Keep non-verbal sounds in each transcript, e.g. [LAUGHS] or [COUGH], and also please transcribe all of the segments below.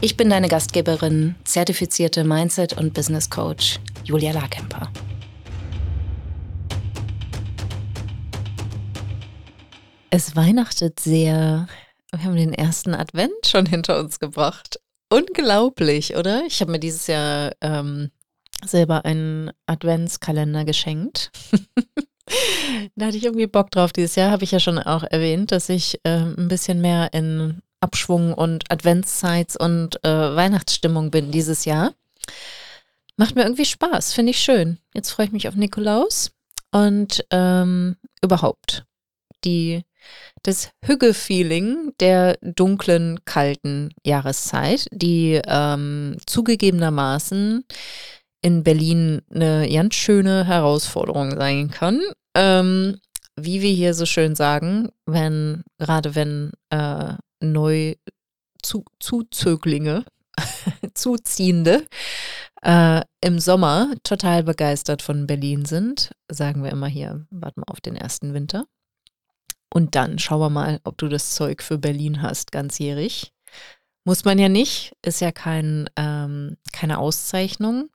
Ich bin deine Gastgeberin, zertifizierte Mindset- und Business Coach Julia Larkemper. Es weihnachtet sehr. Wir haben den ersten Advent schon hinter uns gebracht. Unglaublich, oder? Ich habe mir dieses Jahr ähm, selber einen Adventskalender geschenkt. [LAUGHS] da hatte ich irgendwie Bock drauf. Dieses Jahr habe ich ja schon auch erwähnt, dass ich äh, ein bisschen mehr in Abschwung und Adventszeit und äh, Weihnachtsstimmung bin dieses Jahr. Macht mir irgendwie Spaß, finde ich schön. Jetzt freue ich mich auf Nikolaus und ähm, überhaupt die, das Hügge-Feeling der dunklen, kalten Jahreszeit, die ähm, zugegebenermaßen in Berlin eine ganz schöne Herausforderung sein kann. Ähm, wie wir hier so schön sagen, wenn, gerade wenn äh, neu zu, Zuzöglinge, [LAUGHS] Zuziehende äh, im Sommer total begeistert von Berlin sind, sagen wir immer hier, warten wir auf den ersten Winter. Und dann schauen wir mal, ob du das Zeug für Berlin hast, ganzjährig. Muss man ja nicht, ist ja kein, ähm, keine Auszeichnung.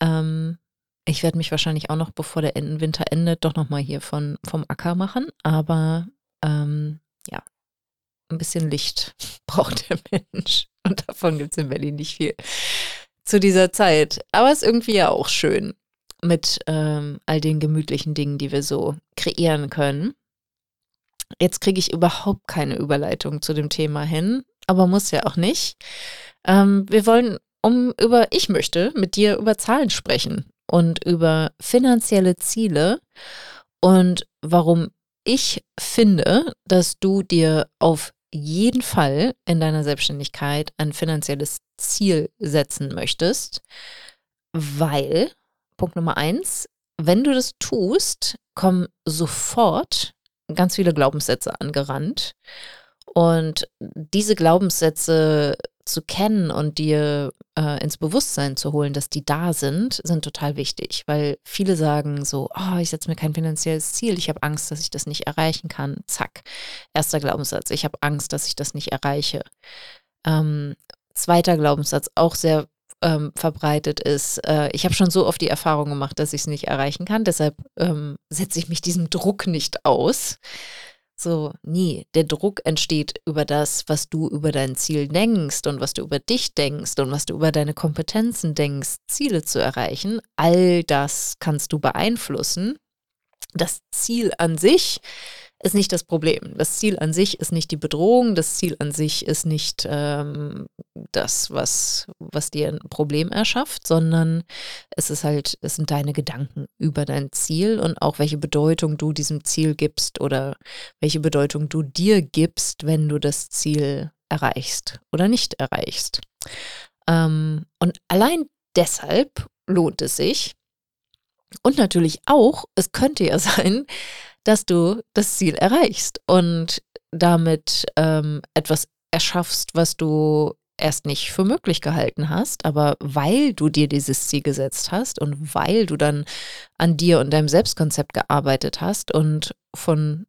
Ähm, ich werde mich wahrscheinlich auch noch, bevor der Winter endet, doch nochmal hier von, vom Acker machen. Aber ähm, ja, ein bisschen Licht [LAUGHS] braucht der Mensch. Und davon gibt es in Berlin nicht viel zu dieser Zeit. Aber es ist irgendwie ja auch schön mit ähm, all den gemütlichen Dingen, die wir so kreieren können. Jetzt kriege ich überhaupt keine Überleitung zu dem Thema hin, aber muss ja auch nicht. Ähm, wir wollen um über, ich möchte mit dir über Zahlen sprechen und über finanzielle Ziele und warum ich finde, dass du dir auf jeden Fall in deiner Selbstständigkeit ein finanzielles Ziel setzen möchtest, weil, Punkt Nummer eins, wenn du das tust, kommen sofort ganz viele Glaubenssätze angerannt. Und diese Glaubenssätze zu kennen und dir äh, ins Bewusstsein zu holen, dass die da sind, sind total wichtig, weil viele sagen so, oh, ich setze mir kein finanzielles Ziel, ich habe Angst, dass ich das nicht erreichen kann. Zack, erster Glaubenssatz, ich habe Angst, dass ich das nicht erreiche. Ähm, zweiter Glaubenssatz, auch sehr ähm, verbreitet ist, äh, ich habe schon so oft die Erfahrung gemacht, dass ich es nicht erreichen kann, deshalb ähm, setze ich mich diesem Druck nicht aus. So, nie. Der Druck entsteht über das, was du über dein Ziel denkst und was du über dich denkst und was du über deine Kompetenzen denkst, Ziele zu erreichen. All das kannst du beeinflussen. Das Ziel an sich ist nicht das Problem. Das Ziel an sich ist nicht die Bedrohung, das Ziel an sich ist nicht ähm, das, was, was dir ein Problem erschafft, sondern es ist halt, es sind deine Gedanken über dein Ziel und auch welche Bedeutung du diesem Ziel gibst oder welche Bedeutung du dir gibst, wenn du das Ziel erreichst oder nicht erreichst. Ähm, und allein deshalb lohnt es sich. Und natürlich auch, es könnte ja [LAUGHS] sein, dass du das Ziel erreichst und damit ähm, etwas erschaffst, was du erst nicht für möglich gehalten hast, aber weil du dir dieses Ziel gesetzt hast und weil du dann an dir und deinem Selbstkonzept gearbeitet hast und von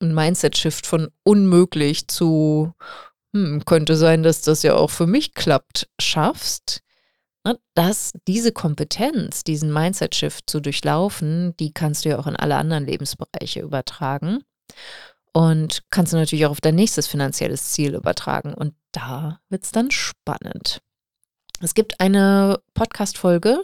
einem Mindset-Shift von unmöglich zu hm, könnte sein, dass das ja auch für mich klappt, schaffst, dass diese Kompetenz, diesen Mindset-Shift zu durchlaufen, die kannst du ja auch in alle anderen Lebensbereiche übertragen. Und kannst du natürlich auch auf dein nächstes finanzielles Ziel übertragen. Und da wird es dann spannend. Es gibt eine Podcast-Folge,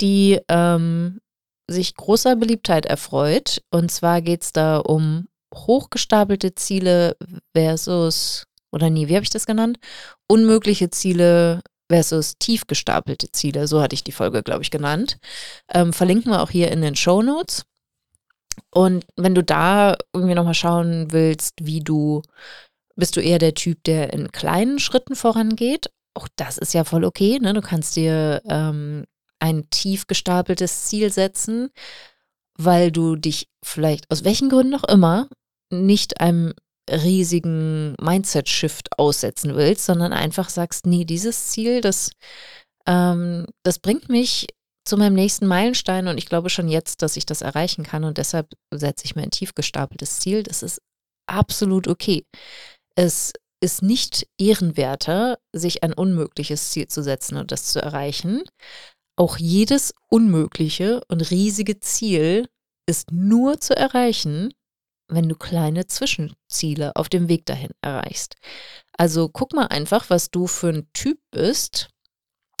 die ähm, sich großer Beliebtheit erfreut. Und zwar geht es da um hochgestapelte Ziele versus, oder nie, wie habe ich das genannt? Unmögliche Ziele versus tief gestapelte Ziele. So hatte ich die Folge, glaube ich, genannt. Ähm, verlinken wir auch hier in den Show Notes. Und wenn du da irgendwie nochmal schauen willst, wie du, bist du eher der Typ, der in kleinen Schritten vorangeht auch das ist ja voll okay. Ne? Du kannst dir ähm, ein tief gestapeltes Ziel setzen, weil du dich vielleicht aus welchen Gründen auch immer nicht einem riesigen Mindset-Shift aussetzen willst, sondern einfach sagst, nee, dieses Ziel, das, ähm, das bringt mich zu meinem nächsten Meilenstein und ich glaube schon jetzt, dass ich das erreichen kann und deshalb setze ich mir ein tief gestapeltes Ziel. Das ist absolut okay. Es ist nicht ehrenwerter, sich ein unmögliches Ziel zu setzen und das zu erreichen. Auch jedes unmögliche und riesige Ziel ist nur zu erreichen, wenn du kleine Zwischenziele auf dem Weg dahin erreichst. Also guck mal einfach, was du für ein Typ bist.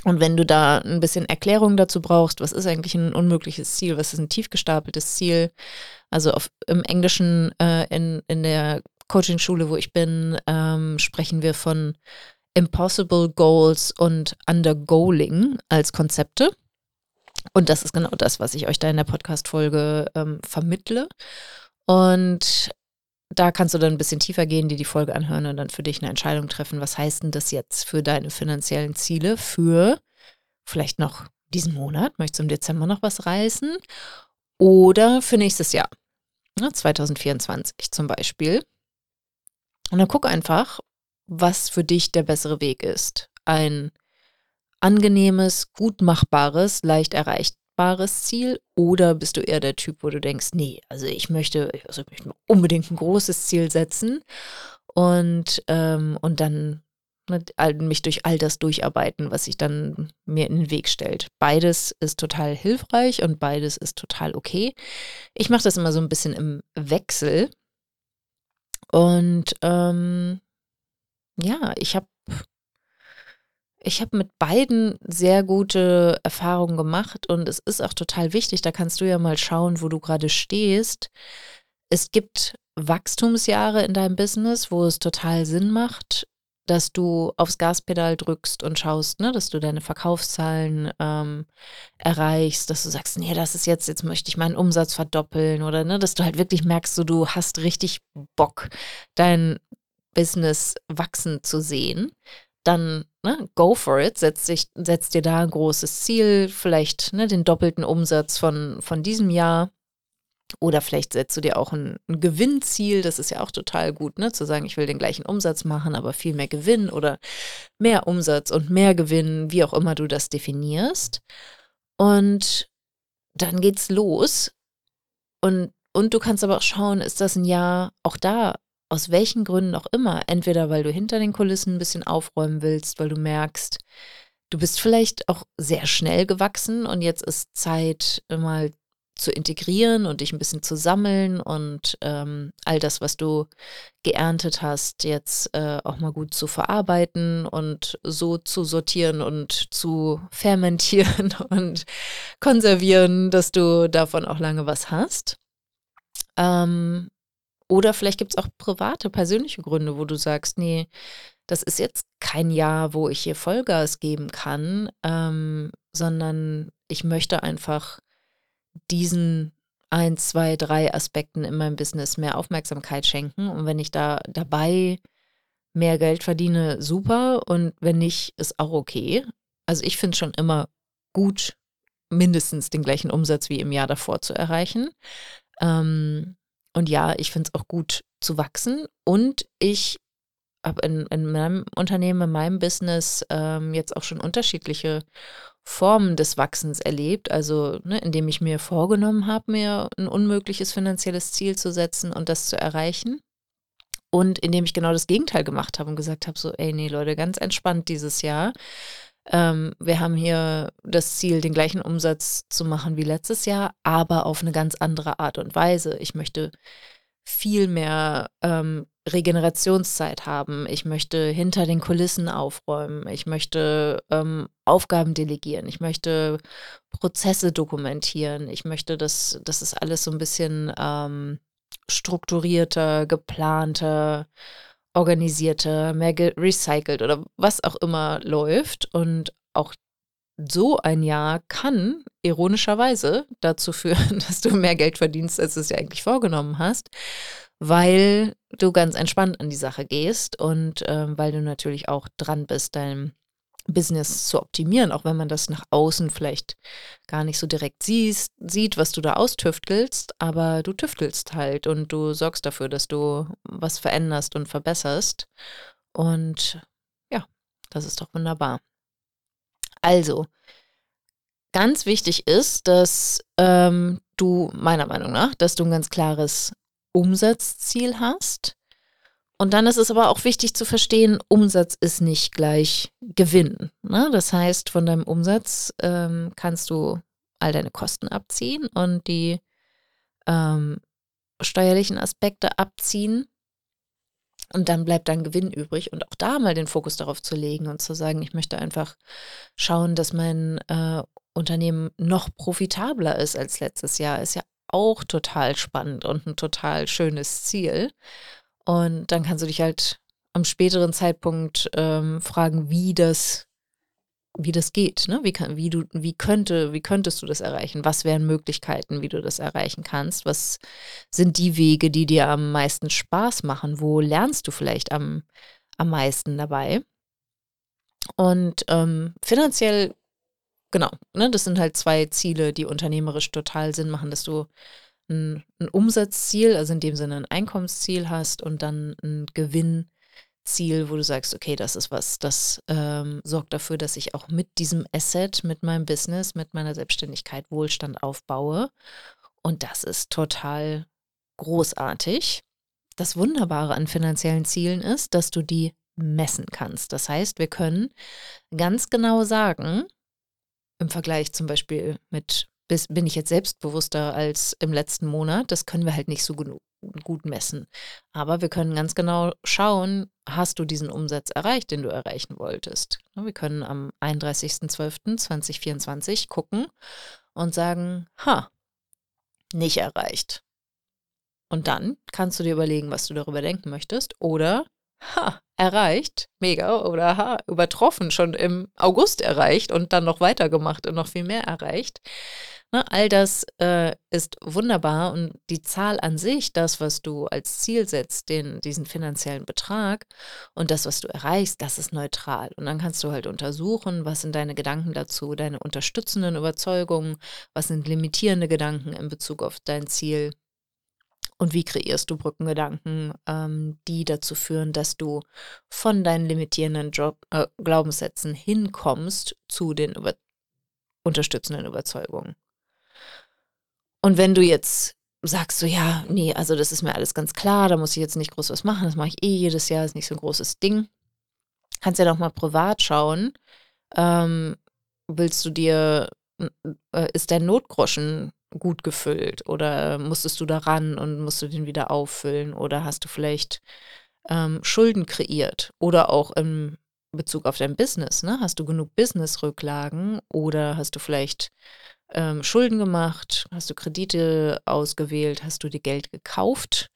Und wenn du da ein bisschen Erklärung dazu brauchst, was ist eigentlich ein unmögliches Ziel, was ist ein tief gestapeltes Ziel, also auf, im Englischen äh, in, in der Coaching-Schule, wo ich bin, ähm, sprechen wir von Impossible Goals und Undergoaling als Konzepte. Und das ist genau das, was ich euch da in der Podcast-Folge ähm, vermittle. Und da kannst du dann ein bisschen tiefer gehen, dir die Folge anhören und dann für dich eine Entscheidung treffen. Was heißt denn das jetzt für deine finanziellen Ziele für vielleicht noch diesen Monat? Möchtest du im Dezember noch was reißen? Oder für nächstes Jahr, 2024 ne, zum Beispiel. Und dann guck einfach, was für dich der bessere Weg ist. Ein angenehmes, gut machbares, leicht erreichbares Ziel oder bist du eher der Typ, wo du denkst, nee, also ich möchte, also ich möchte unbedingt ein großes Ziel setzen und, ähm, und dann mit, mich durch all das durcharbeiten, was sich dann mir in den Weg stellt. Beides ist total hilfreich und beides ist total okay. Ich mache das immer so ein bisschen im Wechsel. Und ähm, ja, ich habe ich habe mit beiden sehr gute Erfahrungen gemacht und es ist auch total wichtig, da kannst du ja mal schauen, wo du gerade stehst. Es gibt Wachstumsjahre in deinem Business, wo es total Sinn macht, dass du aufs Gaspedal drückst und schaust, ne, dass du deine Verkaufszahlen ähm, erreichst, dass du sagst, nee, das ist jetzt, jetzt möchte ich meinen Umsatz verdoppeln oder ne, dass du halt wirklich merkst, so, du hast richtig Bock, dein Business wachsen zu sehen. Dann ne, go for it, setz, dich, setz dir da ein großes Ziel, vielleicht ne, den doppelten Umsatz von, von diesem Jahr oder vielleicht setzt du dir auch ein, ein, Gewinnziel, das ist ja auch total gut, ne? Zu sagen, ich will den gleichen Umsatz machen, aber viel mehr Gewinn oder mehr Umsatz und mehr Gewinn, wie auch immer du das definierst. Und dann geht's los. Und, und du kannst aber auch schauen, ist das ein Jahr auch da, aus welchen Gründen auch immer, entweder weil du hinter den Kulissen ein bisschen aufräumen willst, weil du merkst, du bist vielleicht auch sehr schnell gewachsen und jetzt ist Zeit, mal zu integrieren und dich ein bisschen zu sammeln und ähm, all das, was du geerntet hast, jetzt äh, auch mal gut zu verarbeiten und so zu sortieren und zu fermentieren [LAUGHS] und konservieren, dass du davon auch lange was hast. Ähm, oder vielleicht gibt es auch private, persönliche Gründe, wo du sagst, nee, das ist jetzt kein Jahr, wo ich hier Vollgas geben kann, ähm, sondern ich möchte einfach diesen ein, zwei, drei Aspekten in meinem Business mehr Aufmerksamkeit schenken. Und wenn ich da dabei mehr Geld verdiene, super. Und wenn nicht, ist auch okay. Also ich finde es schon immer gut, mindestens den gleichen Umsatz wie im Jahr davor zu erreichen. Ähm, und ja, ich finde es auch gut zu wachsen. Und ich habe in, in, meinem Unternehmen, in meinem Business ähm, jetzt auch schon unterschiedliche Formen des Wachsens erlebt. Also, ne, indem ich mir vorgenommen habe, mir ein unmögliches finanzielles Ziel zu setzen und das zu erreichen. Und indem ich genau das Gegenteil gemacht habe und gesagt habe: so, ey, nee, Leute, ganz entspannt dieses Jahr. Ähm, wir haben hier das Ziel, den gleichen Umsatz zu machen wie letztes Jahr, aber auf eine ganz andere Art und Weise. Ich möchte viel mehr ähm, Regenerationszeit haben. Ich möchte hinter den Kulissen aufräumen. Ich möchte ähm, Aufgaben delegieren. Ich möchte Prozesse dokumentieren. Ich möchte, dass das ist alles so ein bisschen ähm, strukturierter, geplanter, organisierter, mehr recycelt oder was auch immer läuft. Und auch so ein Jahr kann ironischerweise dazu führen, [LAUGHS] dass du mehr Geld verdienst, als du es dir eigentlich vorgenommen hast, weil du ganz entspannt an die Sache gehst und ähm, weil du natürlich auch dran bist, deinem Business zu optimieren, auch wenn man das nach außen vielleicht gar nicht so direkt siehst, sieht, was du da austüftelst, aber du tüftelst halt und du sorgst dafür, dass du was veränderst und verbesserst. Und ja, das ist doch wunderbar. Also, ganz wichtig ist, dass ähm, du, meiner Meinung nach, dass du ein ganz klares Umsatzziel hast und dann ist es aber auch wichtig zu verstehen, Umsatz ist nicht gleich Gewinn. Ne? Das heißt, von deinem Umsatz ähm, kannst du all deine Kosten abziehen und die ähm, steuerlichen Aspekte abziehen. Und dann bleibt dann Gewinn übrig. Und auch da mal den Fokus darauf zu legen und zu sagen, ich möchte einfach schauen, dass mein äh, Unternehmen noch profitabler ist als letztes Jahr, ist ja auch total spannend und ein total schönes Ziel. Und dann kannst du dich halt am späteren Zeitpunkt ähm, fragen, wie das, wie das geht, ne? Wie, kann, wie, du, wie, könnte, wie könntest du das erreichen? Was wären Möglichkeiten, wie du das erreichen kannst? Was sind die Wege, die dir am meisten Spaß machen? Wo lernst du vielleicht am, am meisten dabei? Und ähm, finanziell, genau, ne, das sind halt zwei Ziele, die unternehmerisch total Sinn machen, dass du ein, ein Umsatzziel, also in dem Sinne ein Einkommensziel hast und dann ein Gewinnziel, wo du sagst, okay, das ist was, das ähm, sorgt dafür, dass ich auch mit diesem Asset, mit meinem Business, mit meiner Selbstständigkeit Wohlstand aufbaue. Und das ist total großartig. Das Wunderbare an finanziellen Zielen ist, dass du die messen kannst. Das heißt, wir können ganz genau sagen, im Vergleich zum Beispiel mit bis, bin ich jetzt selbstbewusster als im letzten Monat. Das können wir halt nicht so genug, gut messen. Aber wir können ganz genau schauen, hast du diesen Umsatz erreicht, den du erreichen wolltest. Wir können am 31.12.2024 gucken und sagen, ha, nicht erreicht. Und dann kannst du dir überlegen, was du darüber denken möchtest. Oder, ha, erreicht, mega, oder ha, übertroffen, schon im August erreicht und dann noch weitergemacht und noch viel mehr erreicht. Ne, all das äh, ist wunderbar und die Zahl an sich, das, was du als Ziel setzt, den, diesen finanziellen Betrag und das, was du erreichst, das ist neutral. Und dann kannst du halt untersuchen, was sind deine Gedanken dazu, deine unterstützenden Überzeugungen, was sind limitierende Gedanken in Bezug auf dein Ziel und wie kreierst du Brückengedanken, ähm, die dazu führen, dass du von deinen limitierenden Job, äh, Glaubenssätzen hinkommst zu den über unterstützenden Überzeugungen. Und wenn du jetzt sagst, so ja, nee, also das ist mir alles ganz klar, da muss ich jetzt nicht groß was machen, das mache ich eh jedes Jahr, ist nicht so ein großes Ding. Kannst ja doch mal privat schauen. Ähm, willst du dir, äh, ist dein Notgroschen gut gefüllt oder musstest du da ran und musst du den wieder auffüllen oder hast du vielleicht ähm, Schulden kreiert oder auch im Bezug auf dein Business, ne? Hast du genug Business-Rücklagen oder hast du vielleicht ähm, Schulden gemacht? Hast du Kredite ausgewählt? Hast du dir Geld gekauft?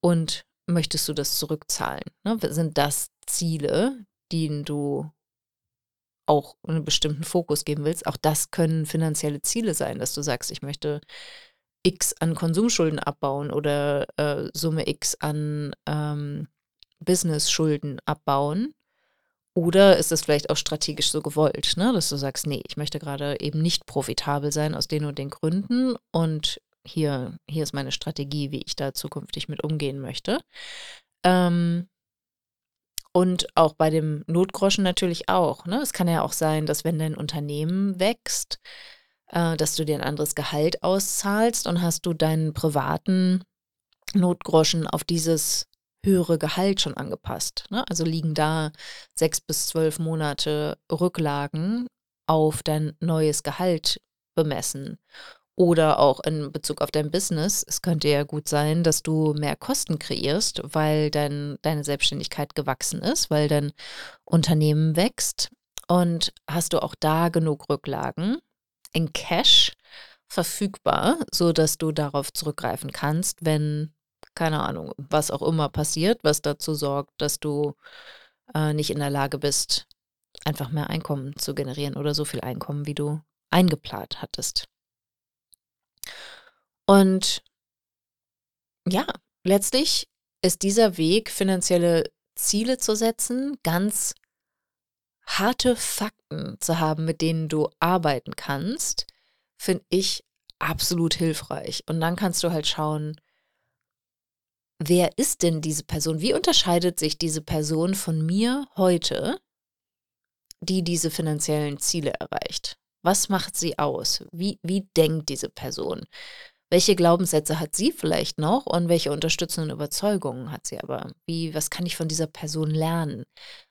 Und möchtest du das zurückzahlen? Ne? Sind das Ziele, denen du auch einen bestimmten Fokus geben willst? Auch das können finanzielle Ziele sein, dass du sagst, ich möchte X an Konsumschulden abbauen oder äh, Summe X an ähm, Business-Schulden abbauen. Oder ist es vielleicht auch strategisch so gewollt, ne? dass du sagst, nee, ich möchte gerade eben nicht profitabel sein aus den und den Gründen und hier, hier ist meine Strategie, wie ich da zukünftig mit umgehen möchte. Ähm, und auch bei dem Notgroschen natürlich auch. Ne? Es kann ja auch sein, dass wenn dein Unternehmen wächst, äh, dass du dir ein anderes Gehalt auszahlst und hast du deinen privaten Notgroschen auf dieses höhere Gehalt schon angepasst. Ne? Also liegen da sechs bis zwölf Monate Rücklagen auf dein neues Gehalt bemessen. Oder auch in Bezug auf dein Business. Es könnte ja gut sein, dass du mehr Kosten kreierst, weil dein, deine Selbstständigkeit gewachsen ist, weil dein Unternehmen wächst. Und hast du auch da genug Rücklagen in Cash verfügbar, sodass du darauf zurückgreifen kannst, wenn keine Ahnung, was auch immer passiert, was dazu sorgt, dass du äh, nicht in der Lage bist, einfach mehr Einkommen zu generieren oder so viel Einkommen, wie du eingeplant hattest. Und ja, letztlich ist dieser Weg, finanzielle Ziele zu setzen, ganz harte Fakten zu haben, mit denen du arbeiten kannst, finde ich absolut hilfreich. Und dann kannst du halt schauen, wer ist denn diese Person? Wie unterscheidet sich diese Person von mir heute, die diese finanziellen Ziele erreicht? Was macht sie aus? Wie, wie denkt diese Person? Welche Glaubenssätze hat sie vielleicht noch und welche unterstützenden Überzeugungen hat sie aber? Wie, was kann ich von dieser Person lernen?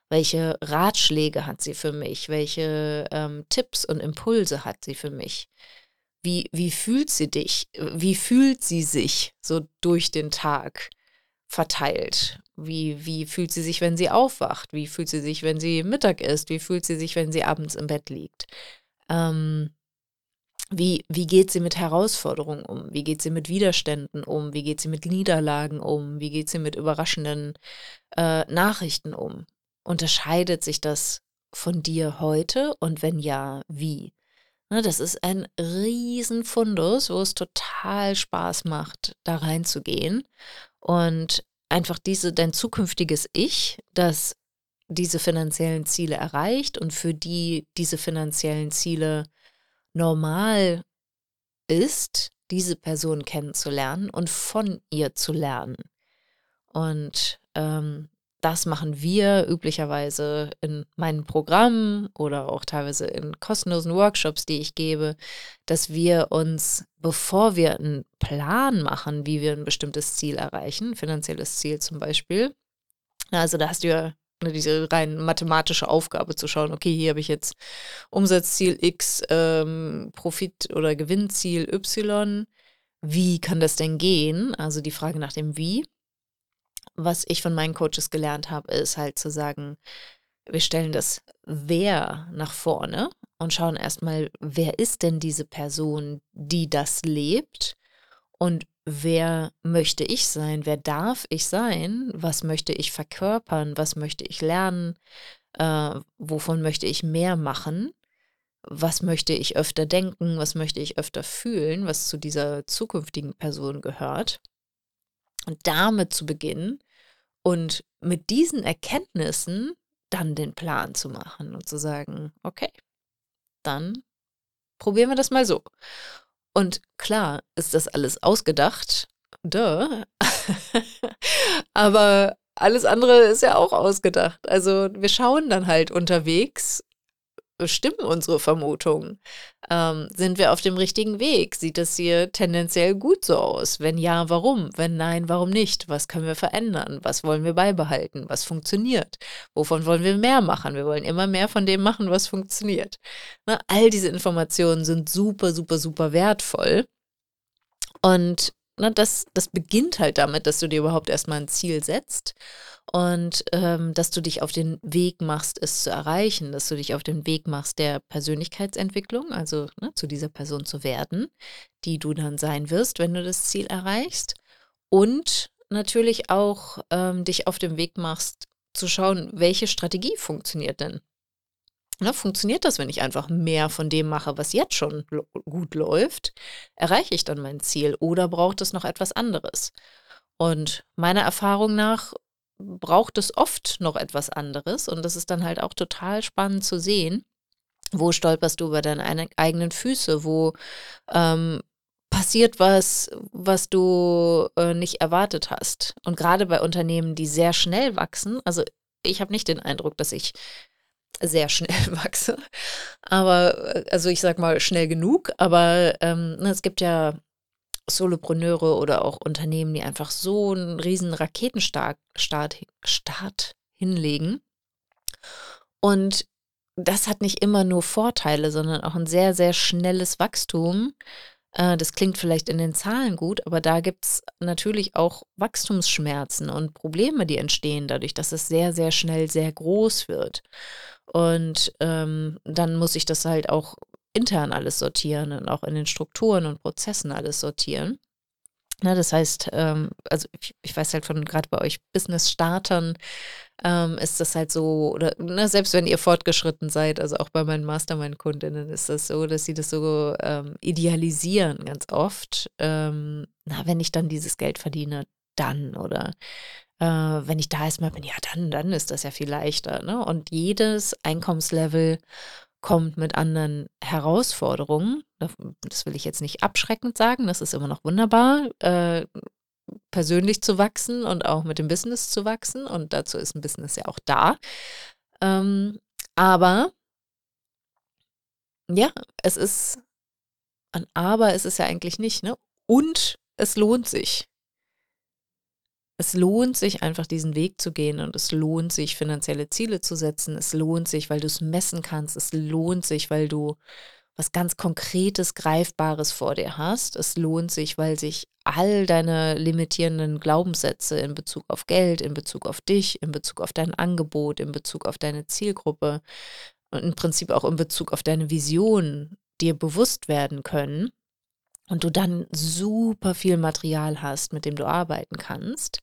Welche Ratschläge hat sie für mich? Welche ähm, Tipps und Impulse hat sie für mich? Wie, wie fühlt sie dich? Wie fühlt sie sich so durch den Tag verteilt? Wie, wie fühlt sie sich, wenn sie aufwacht? Wie fühlt sie sich, wenn sie Mittag isst? Wie fühlt sie sich, wenn sie abends im Bett liegt? Ähm, wie, wie geht sie mit Herausforderungen um? Wie geht sie mit Widerständen um? Wie geht sie mit Niederlagen um? Wie geht sie mit überraschenden äh, Nachrichten um? Unterscheidet sich das von dir heute und wenn ja, wie? Ne, das ist ein Riesenfundus, wo es total Spaß macht, da reinzugehen und einfach diese, dein zukünftiges Ich, das diese finanziellen Ziele erreicht und für die diese finanziellen Ziele normal ist, diese Person kennenzulernen und von ihr zu lernen. Und ähm, das machen wir üblicherweise in meinen Programmen oder auch teilweise in kostenlosen Workshops, die ich gebe, dass wir uns, bevor wir einen Plan machen, wie wir ein bestimmtes Ziel erreichen, finanzielles Ziel zum Beispiel, also da hast du ja Ne, diese rein mathematische Aufgabe zu schauen, okay, hier habe ich jetzt Umsatzziel X, ähm, Profit- oder Gewinnziel Y. Wie kann das denn gehen? Also die Frage nach dem Wie. Was ich von meinen Coaches gelernt habe, ist halt zu sagen, wir stellen das Wer nach vorne und schauen erstmal, wer ist denn diese Person, die das lebt und wer möchte ich sein, wer darf ich sein, was möchte ich verkörpern, was möchte ich lernen, äh, wovon möchte ich mehr machen, was möchte ich öfter denken, was möchte ich öfter fühlen, was zu dieser zukünftigen Person gehört. Und damit zu beginnen und mit diesen Erkenntnissen dann den Plan zu machen und zu sagen, okay, dann probieren wir das mal so. Und klar ist das alles ausgedacht, duh. [LAUGHS] aber alles andere ist ja auch ausgedacht. Also wir schauen dann halt unterwegs, stimmen unsere Vermutungen? Ähm, sind wir auf dem richtigen Weg? Sieht das hier tendenziell gut so aus? Wenn ja, warum? Wenn nein, warum nicht? Was können wir verändern? Was wollen wir beibehalten? Was funktioniert? Wovon wollen wir mehr machen? Wir wollen immer mehr von dem machen, was funktioniert. Na, all diese Informationen sind super, super, super wertvoll. Und na, das, das beginnt halt damit, dass du dir überhaupt erstmal ein Ziel setzt und ähm, dass du dich auf den Weg machst, es zu erreichen, dass du dich auf den Weg machst der Persönlichkeitsentwicklung, also ne, zu dieser Person zu werden, die du dann sein wirst, wenn du das Ziel erreichst. Und natürlich auch ähm, dich auf den Weg machst, zu schauen, welche Strategie funktioniert denn. Ne, funktioniert das, wenn ich einfach mehr von dem mache, was jetzt schon gut läuft? Erreiche ich dann mein Ziel oder braucht es noch etwas anderes? Und meiner Erfahrung nach braucht es oft noch etwas anderes und das ist dann halt auch total spannend zu sehen. Wo stolperst du über deine eigenen Füße? Wo ähm, passiert was, was du äh, nicht erwartet hast? Und gerade bei Unternehmen, die sehr schnell wachsen, also ich habe nicht den Eindruck, dass ich sehr schnell [LAUGHS] wachse, aber äh, also ich sag mal schnell genug, aber ähm, es gibt ja Solopreneure oder auch Unternehmen, die einfach so einen riesen Raketenstart Start, hinlegen. Und das hat nicht immer nur Vorteile, sondern auch ein sehr, sehr schnelles Wachstum. Äh, das klingt vielleicht in den Zahlen gut, aber da gibt es natürlich auch Wachstumsschmerzen und Probleme, die entstehen dadurch, dass es sehr, sehr schnell sehr groß wird. Und ähm, dann muss ich das halt auch intern alles sortieren und auch in den Strukturen und Prozessen alles sortieren. Na, das heißt, ähm, also ich, ich, weiß halt von gerade bei euch Business-Startern ähm, ist das halt so, oder na, selbst wenn ihr fortgeschritten seid, also auch bei meinen Mastermind-Kundinnen ist das so, dass sie das so ähm, idealisieren ganz oft. Ähm, na, wenn ich dann dieses Geld verdiene, dann oder äh, wenn ich da erstmal bin, ja, dann, dann ist das ja viel leichter. Ne? Und jedes Einkommenslevel kommt mit anderen Herausforderungen. Das will ich jetzt nicht abschreckend sagen, das ist immer noch wunderbar, äh, persönlich zu wachsen und auch mit dem Business zu wachsen. Und dazu ist ein Business ja auch da. Ähm, aber ja, es ist ein Aber ist es ja eigentlich nicht, ne? Und es lohnt sich. Es lohnt sich einfach diesen Weg zu gehen und es lohnt sich finanzielle Ziele zu setzen. Es lohnt sich, weil du es messen kannst. Es lohnt sich, weil du was ganz Konkretes, Greifbares vor dir hast. Es lohnt sich, weil sich all deine limitierenden Glaubenssätze in Bezug auf Geld, in Bezug auf dich, in Bezug auf dein Angebot, in Bezug auf deine Zielgruppe und im Prinzip auch in Bezug auf deine Vision dir bewusst werden können und du dann super viel Material hast, mit dem du arbeiten kannst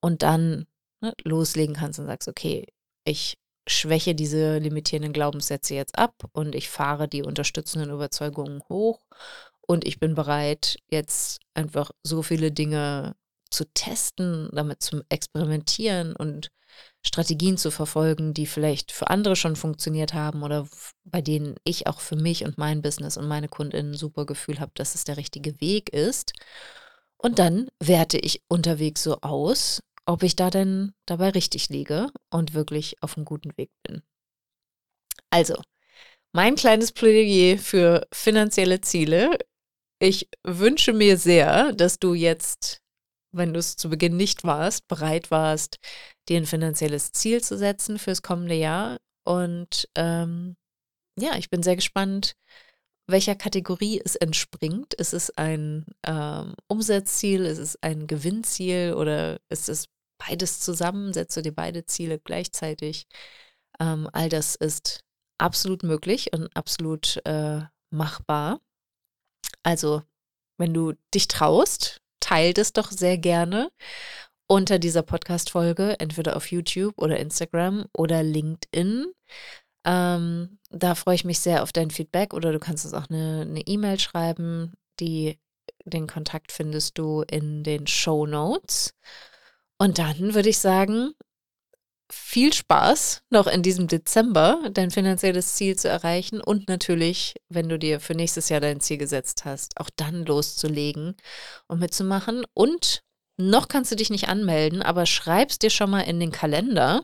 und dann ne, loslegen kannst und sagst, okay, ich schwäche diese limitierenden Glaubenssätze jetzt ab und ich fahre die unterstützenden Überzeugungen hoch und ich bin bereit, jetzt einfach so viele Dinge zu testen, damit zu experimentieren und Strategien zu verfolgen, die vielleicht für andere schon funktioniert haben oder bei denen ich auch für mich und mein Business und meine Kundinnen super Gefühl habe, dass es der richtige Weg ist. Und dann werte ich unterwegs so aus, ob ich da denn dabei richtig liege und wirklich auf einem guten Weg bin. Also, mein kleines Plädoyer für finanzielle Ziele. Ich wünsche mir sehr, dass du jetzt wenn du es zu Beginn nicht warst, bereit warst, dir ein finanzielles Ziel zu setzen fürs kommende Jahr. Und ähm, ja, ich bin sehr gespannt, welcher Kategorie es entspringt. Ist es ein ähm, Umsatzziel, ist es ein Gewinnziel oder ist es beides zusammen? Setzt du dir beide Ziele gleichzeitig? Ähm, all das ist absolut möglich und absolut äh, machbar. Also, wenn du dich traust, teilt es doch sehr gerne unter dieser Podcast-Folge, entweder auf YouTube oder Instagram oder LinkedIn. Ähm, da freue ich mich sehr auf dein Feedback oder du kannst uns auch eine E-Mail e schreiben. Die, den Kontakt findest du in den Show Notes. Und dann würde ich sagen, viel Spaß noch in diesem Dezember, dein finanzielles Ziel zu erreichen und natürlich, wenn du dir für nächstes Jahr dein Ziel gesetzt hast, auch dann loszulegen und mitzumachen. Und noch kannst du dich nicht anmelden, aber schreibst dir schon mal in den Kalender.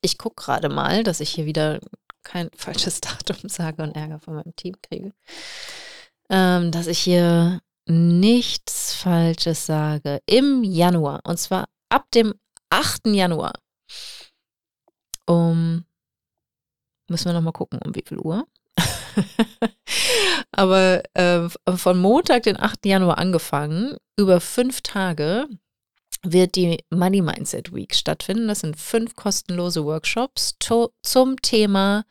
Ich gucke gerade mal, dass ich hier wieder kein [LAUGHS] falsches Datum sage und Ärger von meinem Team kriege. Ähm, dass ich hier nichts Falsches sage. Im Januar, und zwar ab dem 8. Januar um, müssen wir nochmal gucken, um wie viel Uhr. [LAUGHS] Aber äh, von Montag, den 8. Januar angefangen, über fünf Tage wird die Money Mindset Week stattfinden. Das sind fünf kostenlose Workshops zum Thema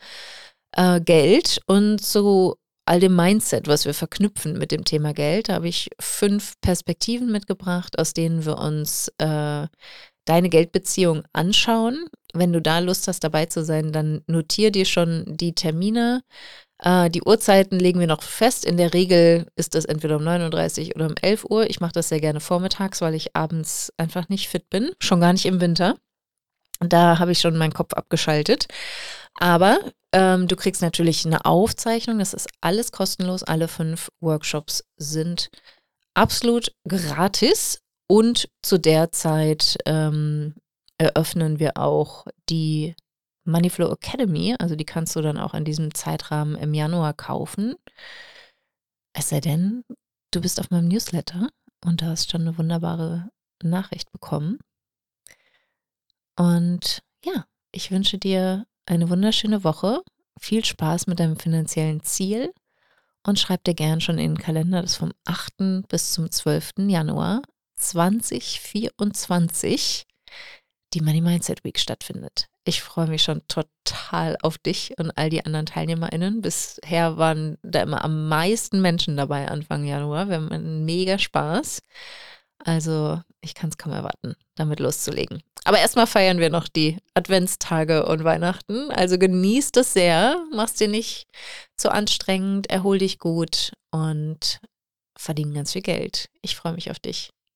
äh, Geld und zu all dem Mindset, was wir verknüpfen mit dem Thema Geld. Da habe ich fünf Perspektiven mitgebracht, aus denen wir uns äh, deine Geldbeziehung anschauen. Wenn du da Lust hast, dabei zu sein, dann notier dir schon die Termine. Äh, die Uhrzeiten legen wir noch fest. In der Regel ist das entweder um 39 oder um 11 Uhr. Ich mache das sehr gerne vormittags, weil ich abends einfach nicht fit bin. Schon gar nicht im Winter. Da habe ich schon meinen Kopf abgeschaltet. Aber ähm, du kriegst natürlich eine Aufzeichnung. Das ist alles kostenlos. Alle fünf Workshops sind absolut gratis. Und zu der Zeit ähm, eröffnen wir auch die Moneyflow Academy. Also die kannst du dann auch in diesem Zeitrahmen im Januar kaufen. Es sei denn, du bist auf meinem Newsletter und du hast schon eine wunderbare Nachricht bekommen. Und ja, ich wünsche dir eine wunderschöne Woche. Viel Spaß mit deinem finanziellen Ziel und schreib dir gern schon in den Kalender, dass vom 8. bis zum 12. Januar 2024 die Money Mindset Week stattfindet. Ich freue mich schon total auf dich und all die anderen TeilnehmerInnen. Bisher waren da immer am meisten Menschen dabei Anfang Januar. Wir haben einen mega Spaß. Also ich kann es kaum erwarten, damit loszulegen. Aber erstmal feiern wir noch die Adventstage und Weihnachten. Also genießt es sehr, mach's dir nicht zu anstrengend, erhol dich gut und verdien ganz viel Geld. Ich freue mich auf dich.